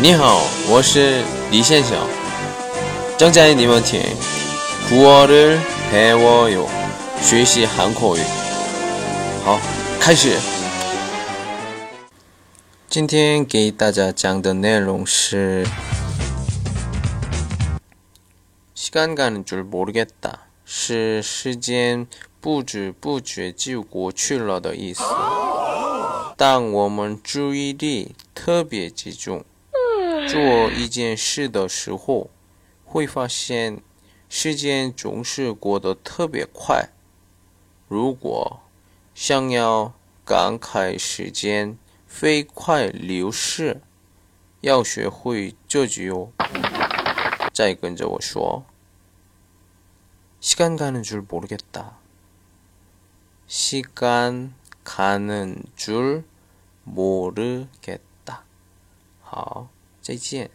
你好，我是李先生。正在你们听古어를배워요学习韩国语。好，开始。今天给大家讲的内容是시간가는줄모르겠다是时间不知不觉就过去了的意思。当我们注意力特别集中。 做一件事的时候，会发现时间总是过得特别快。如果想要感慨时间飞快流逝，要学会这句哦。再跟着我说：시간가는줄모르겠다 시간가는줄모르겠다好。 再见。